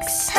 Alex.